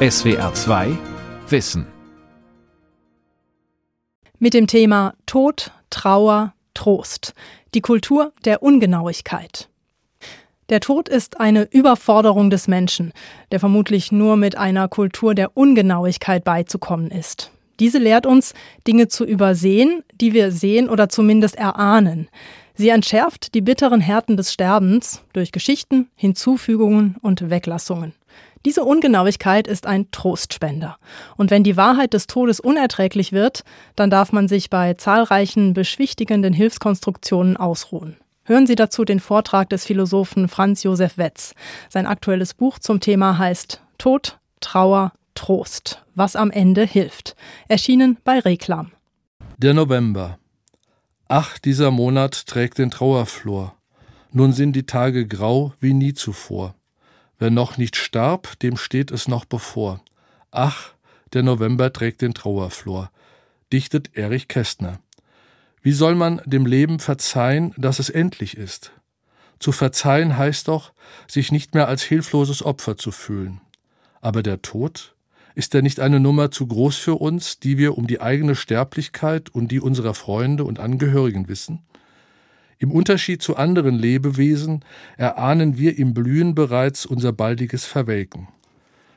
SWR 2 Wissen. Mit dem Thema Tod, Trauer, Trost. Die Kultur der Ungenauigkeit. Der Tod ist eine Überforderung des Menschen, der vermutlich nur mit einer Kultur der Ungenauigkeit beizukommen ist. Diese lehrt uns, Dinge zu übersehen, die wir sehen oder zumindest erahnen. Sie entschärft die bitteren Härten des Sterbens durch Geschichten, Hinzufügungen und Weglassungen. Diese Ungenauigkeit ist ein Trostspender. Und wenn die Wahrheit des Todes unerträglich wird, dann darf man sich bei zahlreichen beschwichtigenden Hilfskonstruktionen ausruhen. Hören Sie dazu den Vortrag des Philosophen Franz Josef Wetz. Sein aktuelles Buch zum Thema heißt Tod, Trauer, Trost, was am Ende hilft. Erschienen bei Reklam. Der November. Ach, dieser Monat trägt den Trauerflor. Nun sind die Tage grau wie nie zuvor. Wer noch nicht starb, dem steht es noch bevor. Ach, der November trägt den Trauerflor, dichtet Erich Kästner. Wie soll man dem Leben verzeihen, dass es endlich ist? Zu verzeihen heißt doch, sich nicht mehr als hilfloses Opfer zu fühlen. Aber der Tod? Ist er nicht eine Nummer zu groß für uns, die wir um die eigene Sterblichkeit und die unserer Freunde und Angehörigen wissen? Im Unterschied zu anderen Lebewesen erahnen wir im Blühen bereits unser baldiges Verwelken.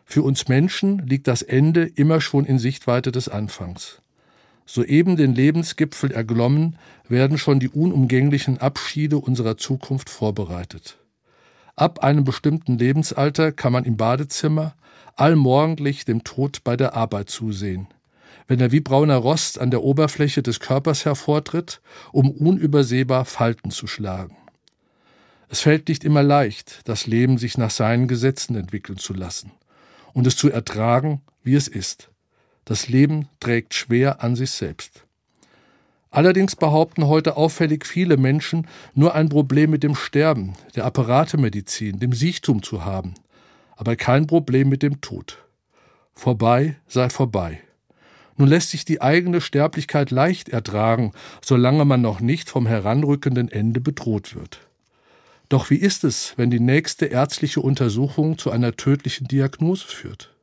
Für uns Menschen liegt das Ende immer schon in Sichtweite des Anfangs. Soeben den Lebensgipfel erglommen, werden schon die unumgänglichen Abschiede unserer Zukunft vorbereitet. Ab einem bestimmten Lebensalter kann man im Badezimmer allmorgendlich dem Tod bei der Arbeit zusehen wenn er wie brauner Rost an der Oberfläche des Körpers hervortritt, um unübersehbar Falten zu schlagen. Es fällt nicht immer leicht, das Leben sich nach seinen Gesetzen entwickeln zu lassen und es zu ertragen, wie es ist. Das Leben trägt schwer an sich selbst. Allerdings behaupten heute auffällig viele Menschen, nur ein Problem mit dem Sterben, der Apparatemedizin, dem Siechtum zu haben, aber kein Problem mit dem Tod. Vorbei sei vorbei. Nun lässt sich die eigene Sterblichkeit leicht ertragen, solange man noch nicht vom heranrückenden Ende bedroht wird. Doch wie ist es, wenn die nächste ärztliche Untersuchung zu einer tödlichen Diagnose führt?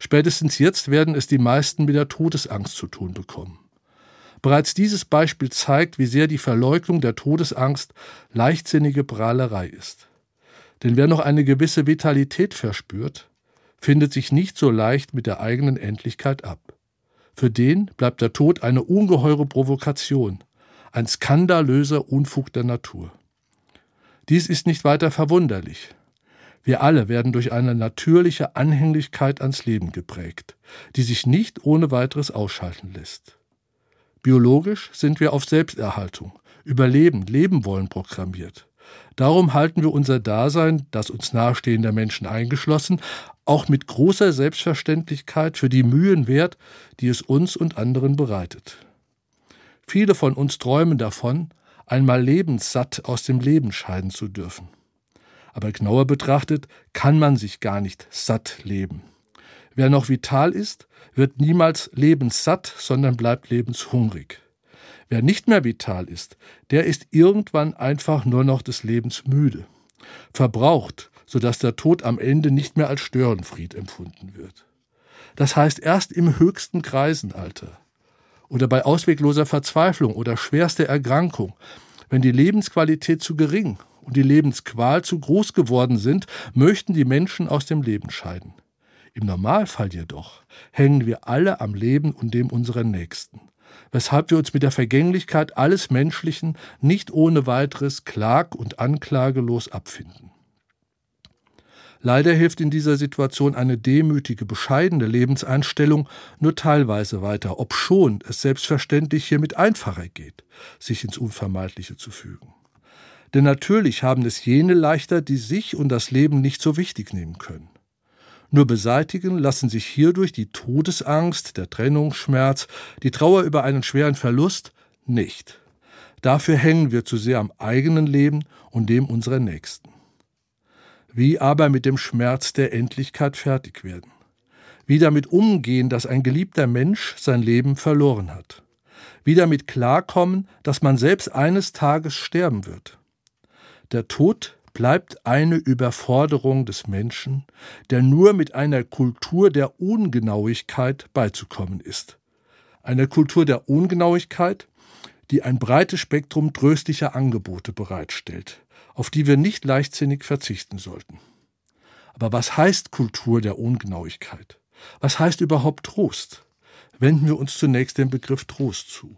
Spätestens jetzt werden es die meisten mit der Todesangst zu tun bekommen. Bereits dieses Beispiel zeigt, wie sehr die Verleugnung der Todesangst leichtsinnige Prahlerei ist. Denn wer noch eine gewisse Vitalität verspürt, findet sich nicht so leicht mit der eigenen Endlichkeit ab. Für den bleibt der Tod eine ungeheure Provokation, ein skandalöser Unfug der Natur. Dies ist nicht weiter verwunderlich. Wir alle werden durch eine natürliche Anhänglichkeit ans Leben geprägt, die sich nicht ohne weiteres ausschalten lässt. Biologisch sind wir auf Selbsterhaltung, Überleben, Leben wollen programmiert. Darum halten wir unser Dasein, das uns nahestehender Menschen eingeschlossen, auch mit großer Selbstverständlichkeit für die Mühen wert, die es uns und anderen bereitet. Viele von uns träumen davon, einmal lebenssatt aus dem Leben scheiden zu dürfen. Aber genauer betrachtet kann man sich gar nicht satt leben. Wer noch vital ist, wird niemals lebenssatt, sondern bleibt lebenshungrig. Wer nicht mehr vital ist, der ist irgendwann einfach nur noch des Lebens müde, verbraucht, sodass der Tod am Ende nicht mehr als Störenfried empfunden wird. Das heißt erst im höchsten Kreisenalter oder bei auswegloser Verzweiflung oder schwerster Erkrankung, wenn die Lebensqualität zu gering und die Lebensqual zu groß geworden sind, möchten die Menschen aus dem Leben scheiden. Im Normalfall jedoch hängen wir alle am Leben und dem unserer Nächsten weshalb wir uns mit der Vergänglichkeit alles Menschlichen nicht ohne weiteres klag- und anklagelos abfinden. Leider hilft in dieser Situation eine demütige, bescheidene Lebenseinstellung nur teilweise weiter, obschon es selbstverständlich hiermit einfacher geht, sich ins Unvermeidliche zu fügen. Denn natürlich haben es jene leichter, die sich und das Leben nicht so wichtig nehmen können. Nur beseitigen lassen sich hierdurch die Todesangst, der Trennungsschmerz, die Trauer über einen schweren Verlust nicht. Dafür hängen wir zu sehr am eigenen Leben und dem unserer Nächsten. Wie aber mit dem Schmerz der Endlichkeit fertig werden? Wie damit umgehen, dass ein geliebter Mensch sein Leben verloren hat? Wie damit klarkommen, dass man selbst eines Tages sterben wird? Der Tod bleibt eine Überforderung des Menschen, der nur mit einer Kultur der Ungenauigkeit beizukommen ist. Eine Kultur der Ungenauigkeit, die ein breites Spektrum tröstlicher Angebote bereitstellt, auf die wir nicht leichtsinnig verzichten sollten. Aber was heißt Kultur der Ungenauigkeit? Was heißt überhaupt Trost? Wenden wir uns zunächst den Begriff Trost zu.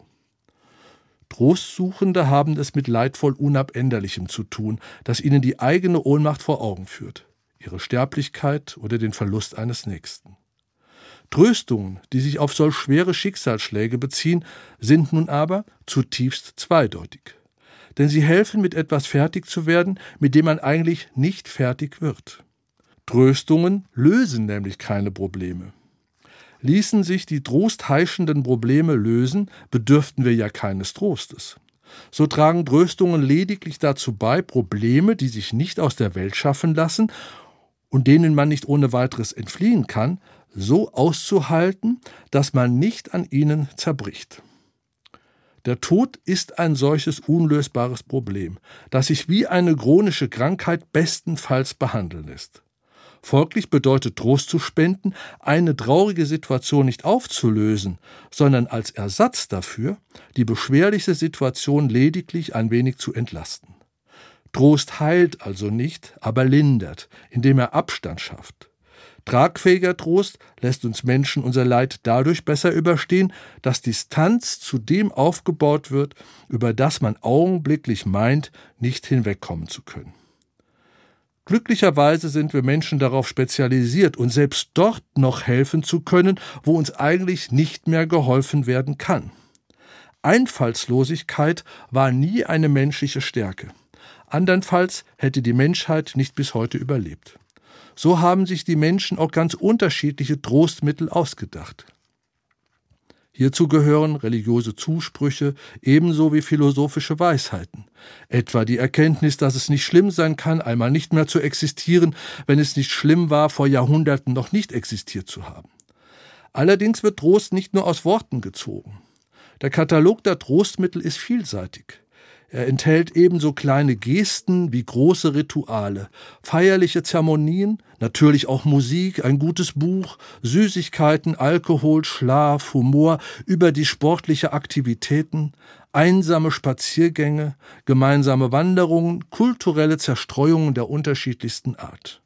Trostsuchende haben es mit leidvoll Unabänderlichem zu tun, das ihnen die eigene Ohnmacht vor Augen führt, ihre Sterblichkeit oder den Verlust eines Nächsten. Tröstungen, die sich auf solch schwere Schicksalsschläge beziehen, sind nun aber zutiefst zweideutig. Denn sie helfen, mit etwas fertig zu werden, mit dem man eigentlich nicht fertig wird. Tröstungen lösen nämlich keine Probleme. Ließen sich die trostheischenden Probleme lösen, bedürften wir ja keines Trostes. So tragen Tröstungen lediglich dazu bei, Probleme, die sich nicht aus der Welt schaffen lassen und denen man nicht ohne weiteres entfliehen kann, so auszuhalten, dass man nicht an ihnen zerbricht. Der Tod ist ein solches unlösbares Problem, das sich wie eine chronische Krankheit bestenfalls behandeln lässt. Folglich bedeutet Trost zu spenden, eine traurige Situation nicht aufzulösen, sondern als Ersatz dafür die beschwerliche Situation lediglich ein wenig zu entlasten. Trost heilt also nicht, aber lindert, indem er Abstand schafft. Tragfähiger Trost lässt uns Menschen unser Leid dadurch besser überstehen, dass Distanz zu dem aufgebaut wird, über das man augenblicklich meint, nicht hinwegkommen zu können. Glücklicherweise sind wir Menschen darauf spezialisiert, uns selbst dort noch helfen zu können, wo uns eigentlich nicht mehr geholfen werden kann. Einfallslosigkeit war nie eine menschliche Stärke. Andernfalls hätte die Menschheit nicht bis heute überlebt. So haben sich die Menschen auch ganz unterschiedliche Trostmittel ausgedacht. Hierzu gehören religiöse Zusprüche ebenso wie philosophische Weisheiten, etwa die Erkenntnis, dass es nicht schlimm sein kann, einmal nicht mehr zu existieren, wenn es nicht schlimm war, vor Jahrhunderten noch nicht existiert zu haben. Allerdings wird Trost nicht nur aus Worten gezogen. Der Katalog der Trostmittel ist vielseitig. Er enthält ebenso kleine Gesten wie große Rituale, feierliche Zeremonien, natürlich auch Musik, ein gutes Buch, Süßigkeiten, Alkohol, Schlaf, Humor, über die sportliche Aktivitäten, einsame Spaziergänge, gemeinsame Wanderungen, kulturelle Zerstreuungen der unterschiedlichsten Art.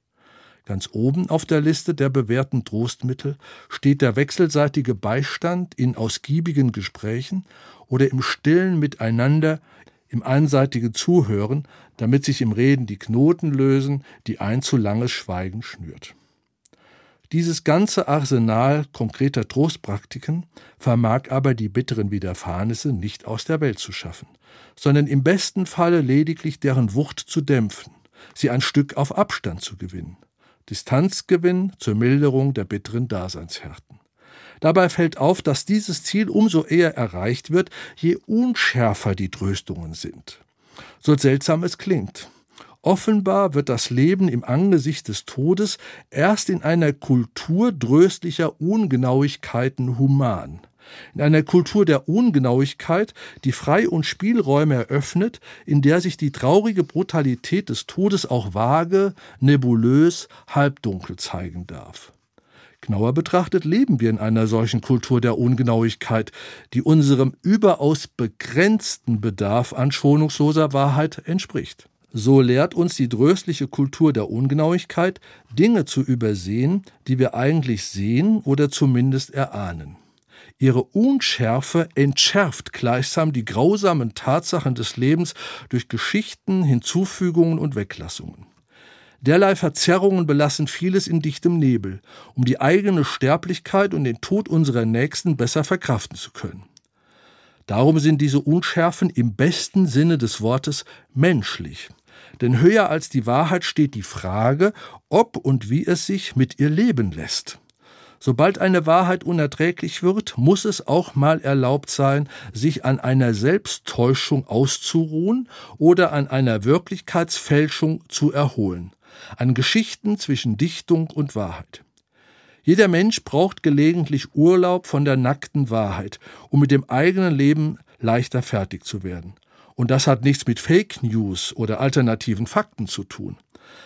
Ganz oben auf der Liste der bewährten Trostmittel steht der wechselseitige Beistand in ausgiebigen Gesprächen oder im stillen Miteinander im einseitigen Zuhören, damit sich im Reden die Knoten lösen, die ein zu langes Schweigen schnürt. Dieses ganze Arsenal konkreter Trostpraktiken vermag aber die bitteren Widerfahrnisse nicht aus der Welt zu schaffen, sondern im besten Falle lediglich deren Wucht zu dämpfen, sie ein Stück auf Abstand zu gewinnen. Distanzgewinn zur Milderung der bitteren Daseinshärten. Dabei fällt auf, dass dieses Ziel umso eher erreicht wird, je unschärfer die Tröstungen sind. So seltsam es klingt. Offenbar wird das Leben im Angesicht des Todes erst in einer Kultur tröstlicher Ungenauigkeiten human. In einer Kultur der Ungenauigkeit, die Frei- und Spielräume eröffnet, in der sich die traurige Brutalität des Todes auch vage, nebulös, halbdunkel zeigen darf. Genauer betrachtet leben wir in einer solchen Kultur der Ungenauigkeit, die unserem überaus begrenzten Bedarf an schonungsloser Wahrheit entspricht. So lehrt uns die tröstliche Kultur der Ungenauigkeit, Dinge zu übersehen, die wir eigentlich sehen oder zumindest erahnen. Ihre Unschärfe entschärft gleichsam die grausamen Tatsachen des Lebens durch Geschichten, Hinzufügungen und Weglassungen. Derlei Verzerrungen belassen vieles in dichtem Nebel, um die eigene Sterblichkeit und den Tod unserer Nächsten besser verkraften zu können. Darum sind diese Unschärfen im besten Sinne des Wortes menschlich. Denn höher als die Wahrheit steht die Frage, ob und wie es sich mit ihr leben lässt. Sobald eine Wahrheit unerträglich wird, muss es auch mal erlaubt sein, sich an einer Selbsttäuschung auszuruhen oder an einer Wirklichkeitsfälschung zu erholen an Geschichten zwischen Dichtung und Wahrheit. Jeder Mensch braucht gelegentlich Urlaub von der nackten Wahrheit, um mit dem eigenen Leben leichter fertig zu werden. Und das hat nichts mit Fake News oder alternativen Fakten zu tun.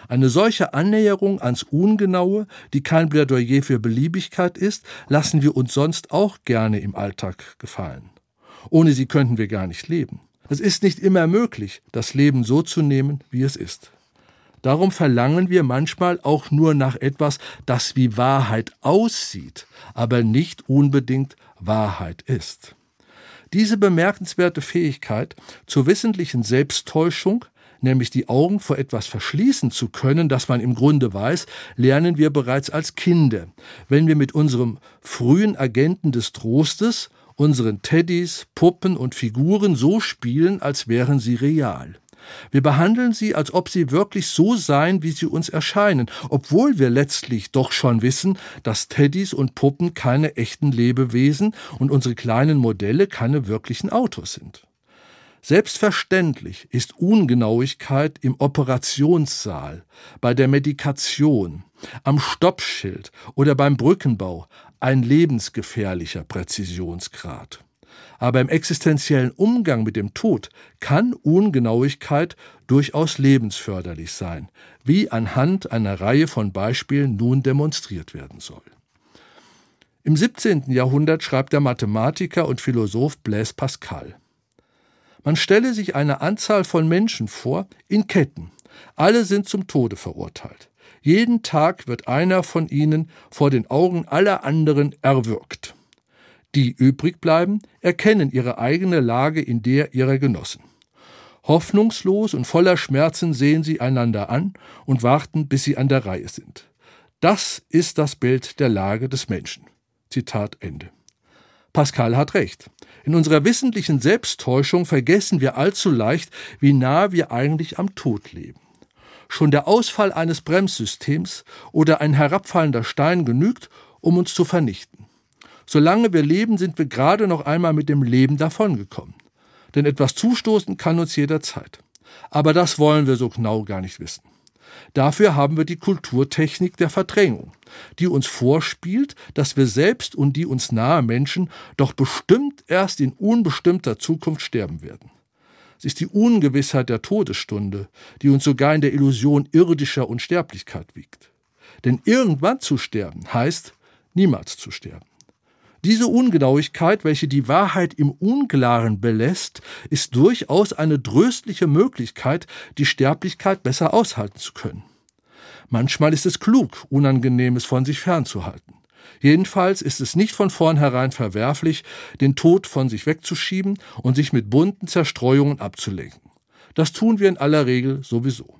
Eine solche Annäherung ans Ungenaue, die kein Plädoyer für Beliebigkeit ist, lassen wir uns sonst auch gerne im Alltag gefallen. Ohne sie könnten wir gar nicht leben. Es ist nicht immer möglich, das Leben so zu nehmen, wie es ist. Darum verlangen wir manchmal auch nur nach etwas, das wie Wahrheit aussieht, aber nicht unbedingt Wahrheit ist. Diese bemerkenswerte Fähigkeit zur wissentlichen Selbsttäuschung, nämlich die Augen vor etwas verschließen zu können, das man im Grunde weiß, lernen wir bereits als Kinder, wenn wir mit unserem frühen Agenten des Trostes, unseren Teddys, Puppen und Figuren so spielen, als wären sie real. Wir behandeln sie, als ob sie wirklich so seien, wie sie uns erscheinen, obwohl wir letztlich doch schon wissen, dass Teddys und Puppen keine echten Lebewesen und unsere kleinen Modelle keine wirklichen Autos sind. Selbstverständlich ist Ungenauigkeit im Operationssaal, bei der Medikation, am Stoppschild oder beim Brückenbau ein lebensgefährlicher Präzisionsgrad. Aber im existenziellen Umgang mit dem Tod kann Ungenauigkeit durchaus lebensförderlich sein, wie anhand einer Reihe von Beispielen nun demonstriert werden soll. Im 17. Jahrhundert schreibt der Mathematiker und Philosoph Blaise Pascal. Man stelle sich eine Anzahl von Menschen vor, in Ketten. Alle sind zum Tode verurteilt. Jeden Tag wird einer von ihnen vor den Augen aller anderen erwürgt. Die übrig bleiben, erkennen ihre eigene Lage in der ihrer Genossen. Hoffnungslos und voller Schmerzen sehen sie einander an und warten, bis sie an der Reihe sind. Das ist das Bild der Lage des Menschen. Zitat Ende. Pascal hat recht. In unserer wissentlichen Selbsttäuschung vergessen wir allzu leicht, wie nah wir eigentlich am Tod leben. Schon der Ausfall eines Bremssystems oder ein herabfallender Stein genügt, um uns zu vernichten. Solange wir leben, sind wir gerade noch einmal mit dem Leben davongekommen. Denn etwas zustoßen kann uns jederzeit. Aber das wollen wir so genau gar nicht wissen. Dafür haben wir die Kulturtechnik der Verdrängung, die uns vorspielt, dass wir selbst und die uns nahe Menschen doch bestimmt erst in unbestimmter Zukunft sterben werden. Es ist die Ungewissheit der Todesstunde, die uns sogar in der Illusion irdischer Unsterblichkeit wiegt. Denn irgendwann zu sterben heißt niemals zu sterben. Diese Ungenauigkeit, welche die Wahrheit im Unklaren belässt, ist durchaus eine tröstliche Möglichkeit, die Sterblichkeit besser aushalten zu können. Manchmal ist es klug, Unangenehmes von sich fernzuhalten. Jedenfalls ist es nicht von vornherein verwerflich, den Tod von sich wegzuschieben und sich mit bunten Zerstreuungen abzulenken. Das tun wir in aller Regel sowieso.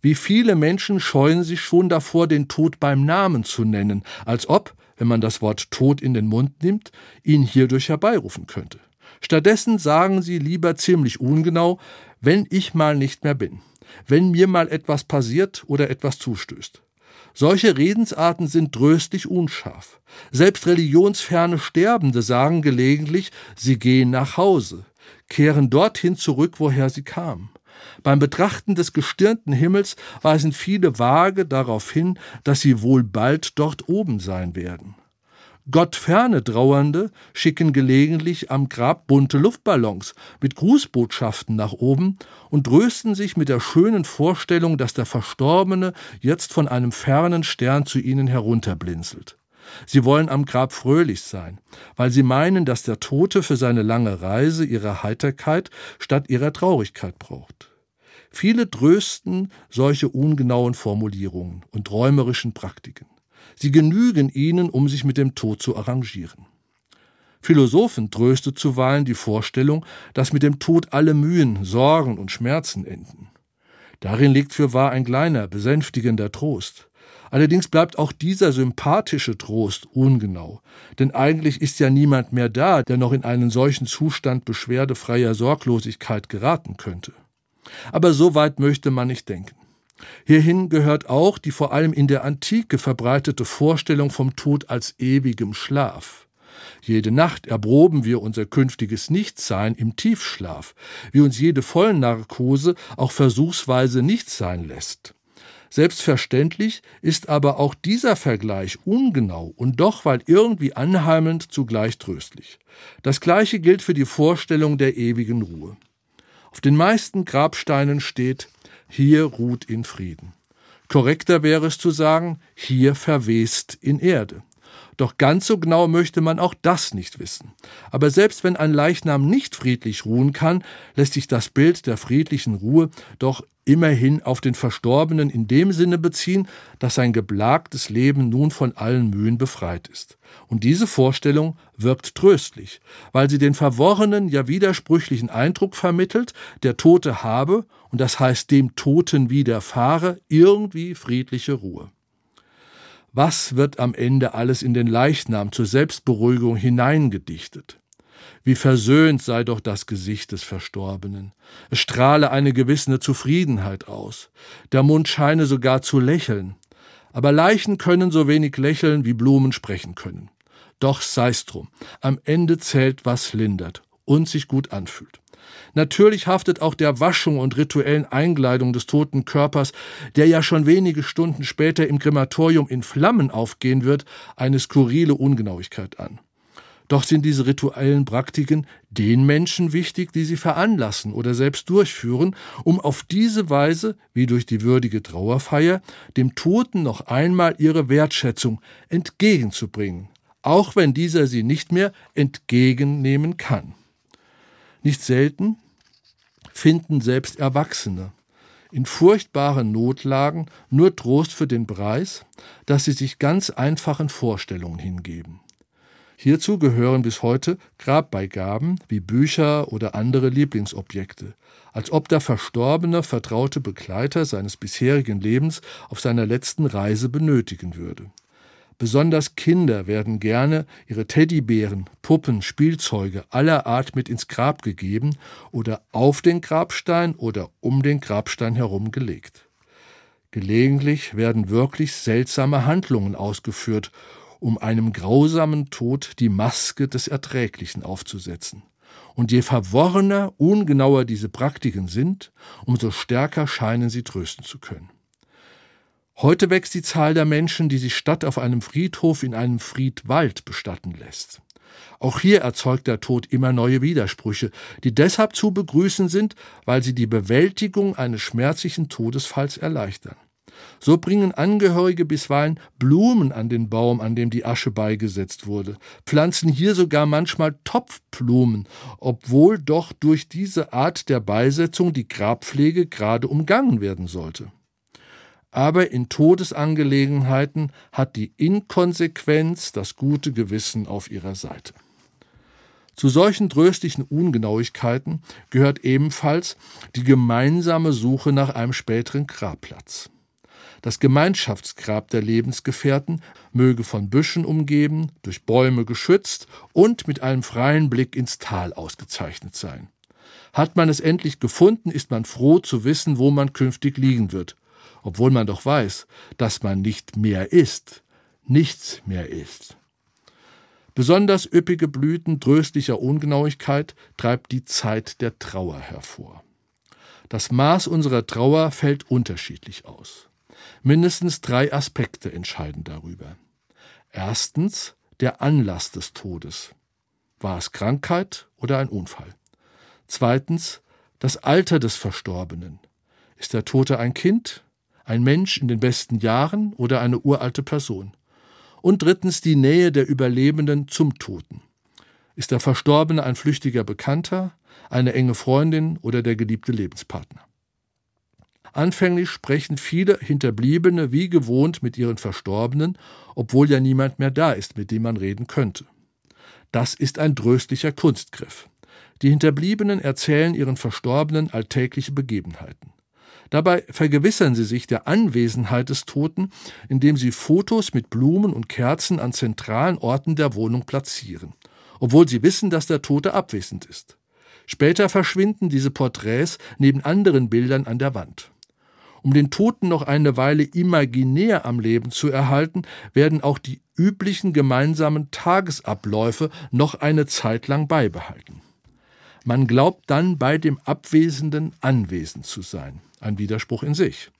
Wie viele Menschen scheuen sich schon davor, den Tod beim Namen zu nennen, als ob, wenn man das Wort Tod in den Mund nimmt, ihn hierdurch herbeirufen könnte. Stattdessen sagen sie lieber ziemlich ungenau, wenn ich mal nicht mehr bin, wenn mir mal etwas passiert oder etwas zustößt. Solche Redensarten sind tröstlich unscharf. Selbst religionsferne Sterbende sagen gelegentlich, sie gehen nach Hause, kehren dorthin zurück, woher sie kamen. Beim Betrachten des gestirnten Himmels weisen viele vage darauf hin, dass sie wohl bald dort oben sein werden. Gottferne Trauernde schicken gelegentlich am Grab bunte Luftballons mit Grußbotschaften nach oben und trösten sich mit der schönen Vorstellung, dass der Verstorbene jetzt von einem fernen Stern zu ihnen herunterblinzelt. Sie wollen am Grab fröhlich sein, weil sie meinen, dass der Tote für seine lange Reise ihre Heiterkeit statt ihrer Traurigkeit braucht. Viele trösten solche ungenauen Formulierungen und träumerischen Praktiken. Sie genügen ihnen, um sich mit dem Tod zu arrangieren. Philosophen tröstet zuweilen die Vorstellung, dass mit dem Tod alle Mühen, Sorgen und Schmerzen enden. Darin liegt für wahr ein kleiner, besänftigender Trost. Allerdings bleibt auch dieser sympathische Trost ungenau, denn eigentlich ist ja niemand mehr da, der noch in einen solchen Zustand beschwerdefreier Sorglosigkeit geraten könnte. Aber so weit möchte man nicht denken. Hierhin gehört auch die vor allem in der Antike verbreitete Vorstellung vom Tod als ewigem Schlaf. Jede Nacht erproben wir unser künftiges Nichtsein im Tiefschlaf, wie uns jede Vollnarkose auch versuchsweise nicht sein lässt. Selbstverständlich ist aber auch dieser Vergleich ungenau und doch, weil irgendwie anheimelnd, zugleich tröstlich. Das gleiche gilt für die Vorstellung der ewigen Ruhe. Auf den meisten Grabsteinen steht, hier ruht in Frieden. Korrekter wäre es zu sagen, hier verwest in Erde. Doch ganz so genau möchte man auch das nicht wissen. Aber selbst wenn ein Leichnam nicht friedlich ruhen kann, lässt sich das Bild der friedlichen Ruhe doch immerhin auf den Verstorbenen in dem Sinne beziehen, dass sein geplagtes Leben nun von allen Mühen befreit ist. Und diese Vorstellung wirkt tröstlich, weil sie den verworrenen, ja widersprüchlichen Eindruck vermittelt, der Tote habe, und das heißt dem Toten widerfahre, irgendwie friedliche Ruhe. Was wird am Ende alles in den Leichnam zur Selbstberuhigung hineingedichtet? Wie versöhnt sei doch das Gesicht des Verstorbenen. Es strahle eine gewisse Zufriedenheit aus. Der Mund scheine sogar zu lächeln. Aber Leichen können so wenig lächeln, wie Blumen sprechen können. Doch sei's drum. Am Ende zählt, was lindert und sich gut anfühlt. Natürlich haftet auch der Waschung und rituellen Einkleidung des toten Körpers, der ja schon wenige Stunden später im Krematorium in Flammen aufgehen wird, eine skurrile Ungenauigkeit an. Doch sind diese rituellen Praktiken den Menschen wichtig, die sie veranlassen oder selbst durchführen, um auf diese Weise, wie durch die würdige Trauerfeier, dem Toten noch einmal ihre Wertschätzung entgegenzubringen, auch wenn dieser sie nicht mehr entgegennehmen kann. Nicht selten finden selbst Erwachsene in furchtbaren Notlagen nur Trost für den Preis, dass sie sich ganz einfachen Vorstellungen hingeben. Hierzu gehören bis heute Grabbeigaben wie Bücher oder andere Lieblingsobjekte, als ob der verstorbene vertraute Begleiter seines bisherigen Lebens auf seiner letzten Reise benötigen würde. Besonders Kinder werden gerne ihre Teddybären, Puppen, Spielzeuge aller Art mit ins Grab gegeben oder auf den Grabstein oder um den Grabstein herum gelegt. Gelegentlich werden wirklich seltsame Handlungen ausgeführt, um einem grausamen Tod die Maske des Erträglichen aufzusetzen. Und je verworrener, ungenauer diese Praktiken sind, umso stärker scheinen sie trösten zu können. Heute wächst die Zahl der Menschen, die sich statt auf einem Friedhof in einem Friedwald bestatten lässt. Auch hier erzeugt der Tod immer neue Widersprüche, die deshalb zu begrüßen sind, weil sie die Bewältigung eines schmerzlichen Todesfalls erleichtern. So bringen Angehörige bisweilen Blumen an den Baum, an dem die Asche beigesetzt wurde, pflanzen hier sogar manchmal Topfblumen, obwohl doch durch diese Art der Beisetzung die Grabpflege gerade umgangen werden sollte aber in Todesangelegenheiten hat die Inkonsequenz das gute Gewissen auf ihrer Seite. Zu solchen tröstlichen Ungenauigkeiten gehört ebenfalls die gemeinsame Suche nach einem späteren Grabplatz. Das Gemeinschaftsgrab der Lebensgefährten möge von Büschen umgeben, durch Bäume geschützt und mit einem freien Blick ins Tal ausgezeichnet sein. Hat man es endlich gefunden, ist man froh zu wissen, wo man künftig liegen wird obwohl man doch weiß, dass man nicht mehr ist, nichts mehr ist. Besonders üppige Blüten tröstlicher Ungenauigkeit treibt die Zeit der Trauer hervor. Das Maß unserer Trauer fällt unterschiedlich aus. Mindestens drei Aspekte entscheiden darüber. Erstens der Anlass des Todes. War es Krankheit oder ein Unfall? Zweitens das Alter des Verstorbenen. Ist der Tote ein Kind, ein Mensch in den besten Jahren oder eine uralte Person. Und drittens die Nähe der Überlebenden zum Toten. Ist der Verstorbene ein flüchtiger Bekannter, eine enge Freundin oder der geliebte Lebenspartner? Anfänglich sprechen viele Hinterbliebene wie gewohnt mit ihren Verstorbenen, obwohl ja niemand mehr da ist, mit dem man reden könnte. Das ist ein tröstlicher Kunstgriff. Die Hinterbliebenen erzählen ihren Verstorbenen alltägliche Begebenheiten. Dabei vergewissern sie sich der Anwesenheit des Toten, indem sie Fotos mit Blumen und Kerzen an zentralen Orten der Wohnung platzieren, obwohl sie wissen, dass der Tote abwesend ist. Später verschwinden diese Porträts neben anderen Bildern an der Wand. Um den Toten noch eine Weile imaginär am Leben zu erhalten, werden auch die üblichen gemeinsamen Tagesabläufe noch eine Zeit lang beibehalten. Man glaubt dann bei dem Abwesenden anwesend zu sein. Ein Widerspruch in sich.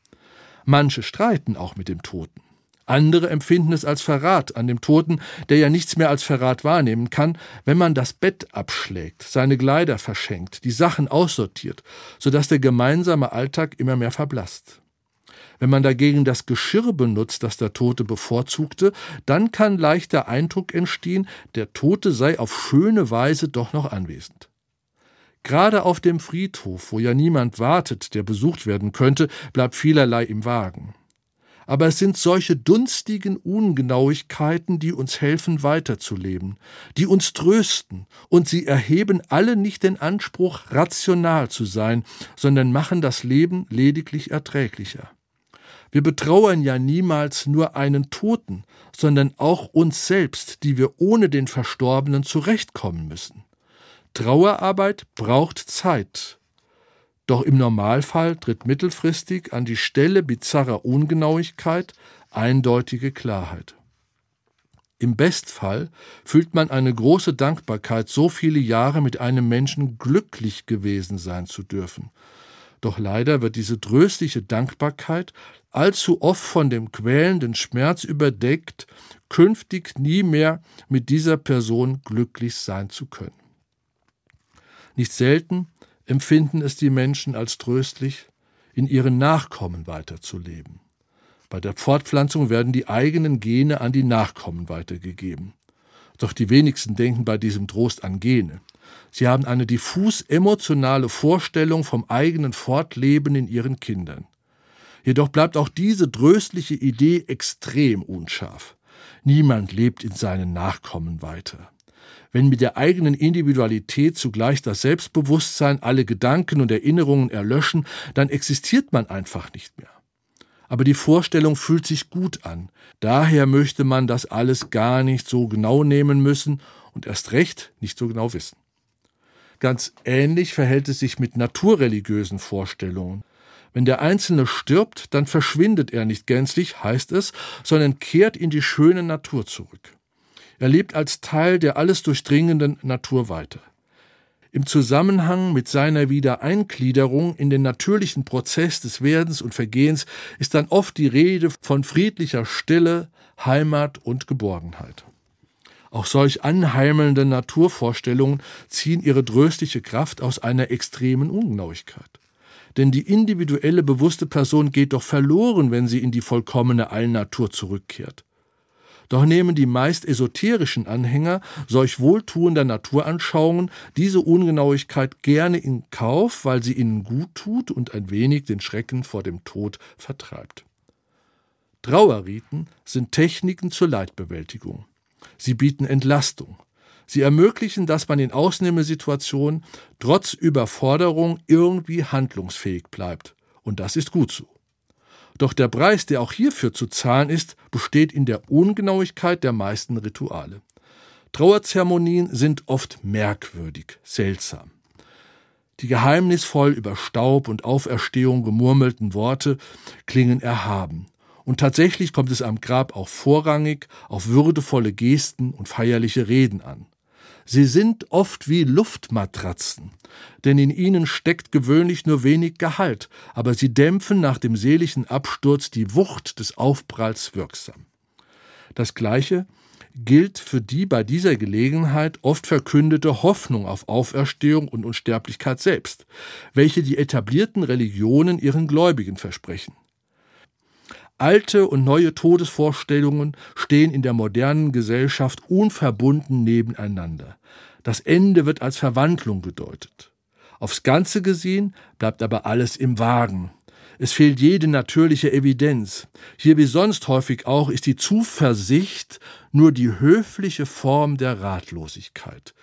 Manche streiten auch mit dem Toten. Andere empfinden es als Verrat an dem Toten, der ja nichts mehr als Verrat wahrnehmen kann, wenn man das Bett abschlägt, seine Kleider verschenkt, die Sachen aussortiert, sodass der gemeinsame Alltag immer mehr verblasst. Wenn man dagegen das Geschirr benutzt, das der Tote bevorzugte, dann kann leicht der Eindruck entstehen, der Tote sei auf schöne Weise doch noch anwesend. Gerade auf dem Friedhof, wo ja niemand wartet, der besucht werden könnte, bleibt vielerlei im Wagen. Aber es sind solche dunstigen Ungenauigkeiten, die uns helfen weiterzuleben, die uns trösten, und sie erheben alle nicht den Anspruch, rational zu sein, sondern machen das Leben lediglich erträglicher. Wir betrauern ja niemals nur einen Toten, sondern auch uns selbst, die wir ohne den Verstorbenen zurechtkommen müssen. Trauerarbeit braucht Zeit. Doch im Normalfall tritt mittelfristig an die Stelle bizarrer Ungenauigkeit eindeutige Klarheit. Im Bestfall fühlt man eine große Dankbarkeit, so viele Jahre mit einem Menschen glücklich gewesen sein zu dürfen. Doch leider wird diese tröstliche Dankbarkeit allzu oft von dem quälenden Schmerz überdeckt, künftig nie mehr mit dieser Person glücklich sein zu können. Nicht selten empfinden es die Menschen als tröstlich, in ihren Nachkommen weiterzuleben. Bei der Fortpflanzung werden die eigenen Gene an die Nachkommen weitergegeben. Doch die wenigsten denken bei diesem Trost an Gene. Sie haben eine diffus emotionale Vorstellung vom eigenen Fortleben in ihren Kindern. Jedoch bleibt auch diese tröstliche Idee extrem unscharf. Niemand lebt in seinen Nachkommen weiter. Wenn mit der eigenen Individualität zugleich das Selbstbewusstsein, alle Gedanken und Erinnerungen erlöschen, dann existiert man einfach nicht mehr. Aber die Vorstellung fühlt sich gut an. Daher möchte man das alles gar nicht so genau nehmen müssen und erst recht nicht so genau wissen. Ganz ähnlich verhält es sich mit naturreligiösen Vorstellungen. Wenn der Einzelne stirbt, dann verschwindet er nicht gänzlich, heißt es, sondern kehrt in die schöne Natur zurück. Er lebt als Teil der alles durchdringenden Natur weiter. Im Zusammenhang mit seiner Wiedereingliederung in den natürlichen Prozess des Werdens und Vergehens ist dann oft die Rede von friedlicher Stille, Heimat und Geborgenheit. Auch solch anheimelnde Naturvorstellungen ziehen ihre tröstliche Kraft aus einer extremen Ungenauigkeit. Denn die individuelle bewusste Person geht doch verloren, wenn sie in die vollkommene Allnatur zurückkehrt. Doch nehmen die meist esoterischen Anhänger solch wohltuender Naturanschauungen diese Ungenauigkeit gerne in Kauf, weil sie ihnen gut tut und ein wenig den Schrecken vor dem Tod vertreibt. Trauerriten sind Techniken zur Leidbewältigung. Sie bieten Entlastung. Sie ermöglichen, dass man in Ausnahmesituationen trotz Überforderung irgendwie handlungsfähig bleibt. Und das ist gut so. Doch der Preis, der auch hierfür zu zahlen ist, besteht in der Ungenauigkeit der meisten Rituale. Trauerzeremonien sind oft merkwürdig, seltsam. Die geheimnisvoll über Staub und Auferstehung gemurmelten Worte klingen erhaben. Und tatsächlich kommt es am Grab auch vorrangig auf würdevolle Gesten und feierliche Reden an. Sie sind oft wie Luftmatratzen, denn in ihnen steckt gewöhnlich nur wenig Gehalt, aber sie dämpfen nach dem seeligen Absturz die Wucht des Aufpralls wirksam. Das Gleiche gilt für die bei dieser Gelegenheit oft verkündete Hoffnung auf Auferstehung und Unsterblichkeit selbst, welche die etablierten Religionen ihren Gläubigen versprechen. Alte und neue Todesvorstellungen stehen in der modernen Gesellschaft unverbunden nebeneinander. Das Ende wird als Verwandlung gedeutet. Aufs Ganze gesehen bleibt aber alles im Wagen. Es fehlt jede natürliche Evidenz. Hier wie sonst häufig auch ist die Zuversicht nur die höfliche Form der Ratlosigkeit.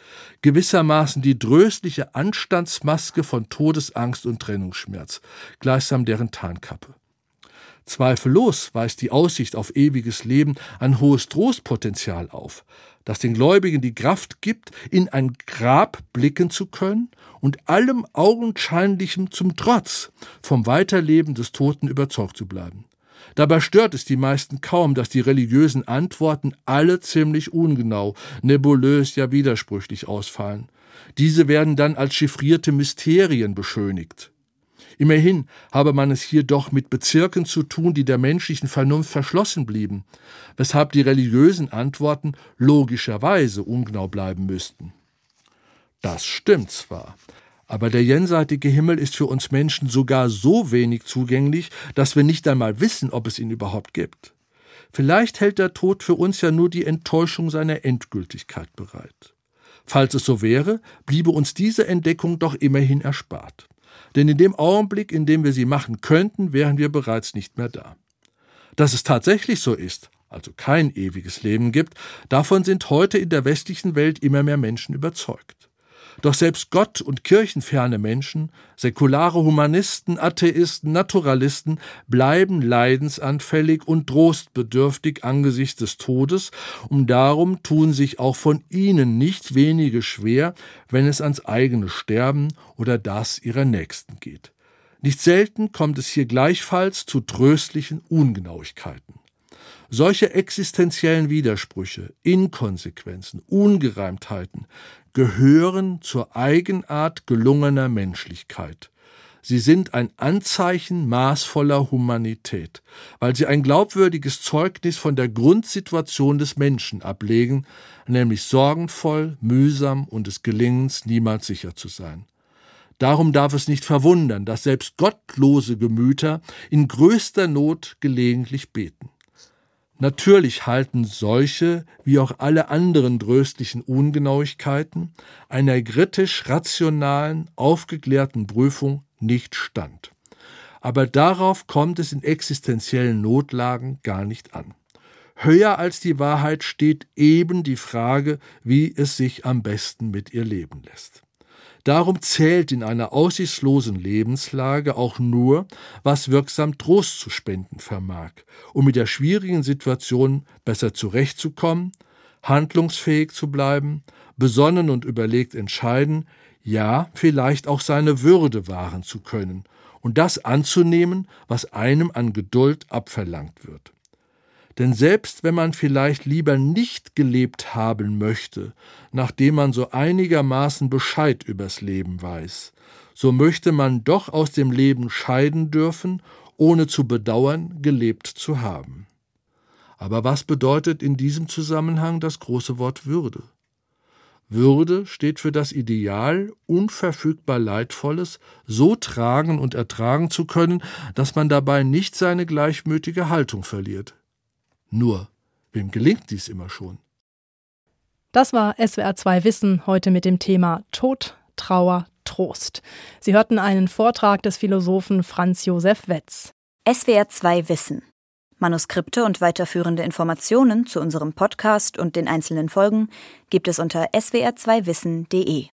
Gewissermaßen die tröstliche Anstandsmaske von Todesangst und Trennungsschmerz, gleichsam deren Tarnkappe. Zweifellos weist die Aussicht auf ewiges Leben ein hohes Trostpotenzial auf, das den Gläubigen die Kraft gibt, in ein Grab blicken zu können und allem Augenscheinlichem zum Trotz vom Weiterleben des Toten überzeugt zu bleiben. Dabei stört es die meisten kaum, dass die religiösen Antworten alle ziemlich ungenau, nebulös, ja widersprüchlich ausfallen. Diese werden dann als chiffrierte Mysterien beschönigt. Immerhin habe man es hier doch mit Bezirken zu tun, die der menschlichen Vernunft verschlossen blieben, weshalb die religiösen Antworten logischerweise ungenau bleiben müssten. Das stimmt zwar, aber der jenseitige Himmel ist für uns Menschen sogar so wenig zugänglich, dass wir nicht einmal wissen, ob es ihn überhaupt gibt. Vielleicht hält der Tod für uns ja nur die Enttäuschung seiner Endgültigkeit bereit. Falls es so wäre, bliebe uns diese Entdeckung doch immerhin erspart. Denn in dem Augenblick, in dem wir sie machen könnten, wären wir bereits nicht mehr da. Dass es tatsächlich so ist, also kein ewiges Leben gibt, davon sind heute in der westlichen Welt immer mehr Menschen überzeugt. Doch selbst Gott und kirchenferne Menschen, säkulare Humanisten, Atheisten, Naturalisten bleiben leidensanfällig und trostbedürftig angesichts des Todes, und darum tun sich auch von ihnen nicht wenige schwer, wenn es ans eigene Sterben oder das ihrer Nächsten geht. Nicht selten kommt es hier gleichfalls zu tröstlichen Ungenauigkeiten. Solche existenziellen Widersprüche, Inkonsequenzen, Ungereimtheiten gehören zur Eigenart gelungener Menschlichkeit. Sie sind ein Anzeichen maßvoller Humanität, weil sie ein glaubwürdiges Zeugnis von der Grundsituation des Menschen ablegen, nämlich sorgenvoll, mühsam und des Gelingens niemals sicher zu sein. Darum darf es nicht verwundern, dass selbst gottlose Gemüter in größter Not gelegentlich beten. Natürlich halten solche, wie auch alle anderen tröstlichen Ungenauigkeiten, einer kritisch rationalen, aufgeklärten Prüfung nicht stand. Aber darauf kommt es in existenziellen Notlagen gar nicht an. Höher als die Wahrheit steht eben die Frage, wie es sich am besten mit ihr leben lässt. Darum zählt in einer aussichtslosen Lebenslage auch nur, was wirksam Trost zu spenden vermag, um mit der schwierigen Situation besser zurechtzukommen, handlungsfähig zu bleiben, besonnen und überlegt entscheiden, ja, vielleicht auch seine Würde wahren zu können und das anzunehmen, was einem an Geduld abverlangt wird. Denn selbst wenn man vielleicht lieber nicht gelebt haben möchte, nachdem man so einigermaßen Bescheid übers Leben weiß, so möchte man doch aus dem Leben scheiden dürfen, ohne zu bedauern, gelebt zu haben. Aber was bedeutet in diesem Zusammenhang das große Wort Würde? Würde steht für das Ideal, unverfügbar Leidvolles so tragen und ertragen zu können, dass man dabei nicht seine gleichmütige Haltung verliert. Nur, wem gelingt dies immer schon? Das war SWR 2 Wissen heute mit dem Thema Tod, Trauer, Trost. Sie hörten einen Vortrag des Philosophen Franz Josef Wetz. SWR 2 Wissen. Manuskripte und weiterführende Informationen zu unserem Podcast und den einzelnen Folgen gibt es unter swr2wissen.de.